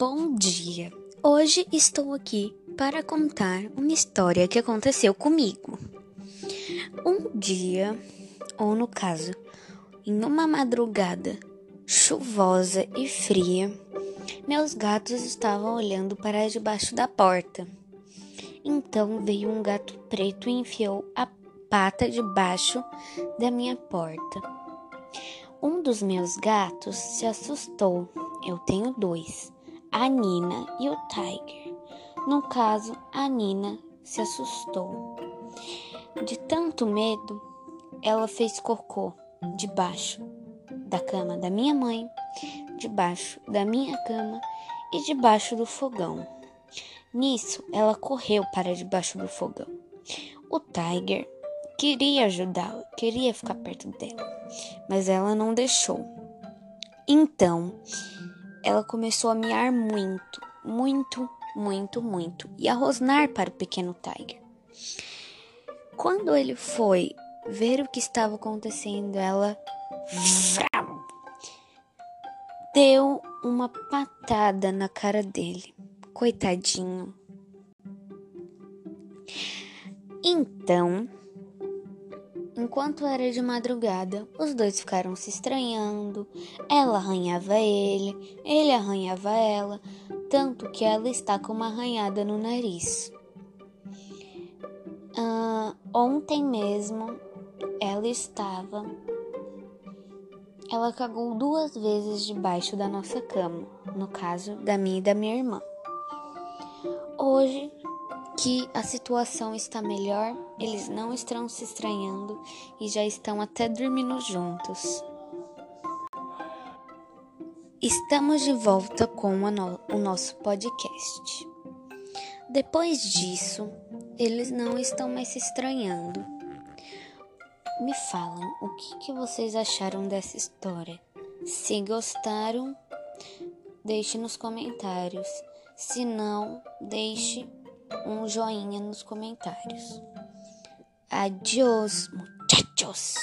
Bom dia! Hoje estou aqui para contar uma história que aconteceu comigo. Um dia, ou no caso, em uma madrugada chuvosa e fria, meus gatos estavam olhando para debaixo da porta. Então veio um gato preto e enfiou a pata debaixo da minha porta. Um dos meus gatos se assustou. Eu tenho dois a Nina e o Tiger. No caso, a Nina se assustou. De tanto medo, ela fez cocô debaixo da cama da minha mãe, debaixo da minha cama e debaixo do fogão. Nisso, ela correu para debaixo do fogão. O Tiger queria ajudá-la, queria ficar perto dela, mas ela não deixou. Então, ela começou a miar muito, muito, muito, muito e a rosnar para o pequeno Tiger. Quando ele foi ver o que estava acontecendo, ela deu uma patada na cara dele. Coitadinho. Então, Enquanto era de madrugada, os dois ficaram se estranhando. Ela arranhava ele, ele arranhava ela, tanto que ela está com uma arranhada no nariz. Uh, ontem mesmo, ela estava. Ela cagou duas vezes debaixo da nossa cama, no caso da minha e da minha irmã. Hoje que a situação está melhor, eles não estão se estranhando e já estão até dormindo juntos. Estamos de volta com no o nosso podcast. Depois disso, eles não estão mais se estranhando. Me falam o que, que vocês acharam dessa história. Se gostaram, deixe nos comentários. Se não, deixe um joinha nos comentários. Adiós, muchachos!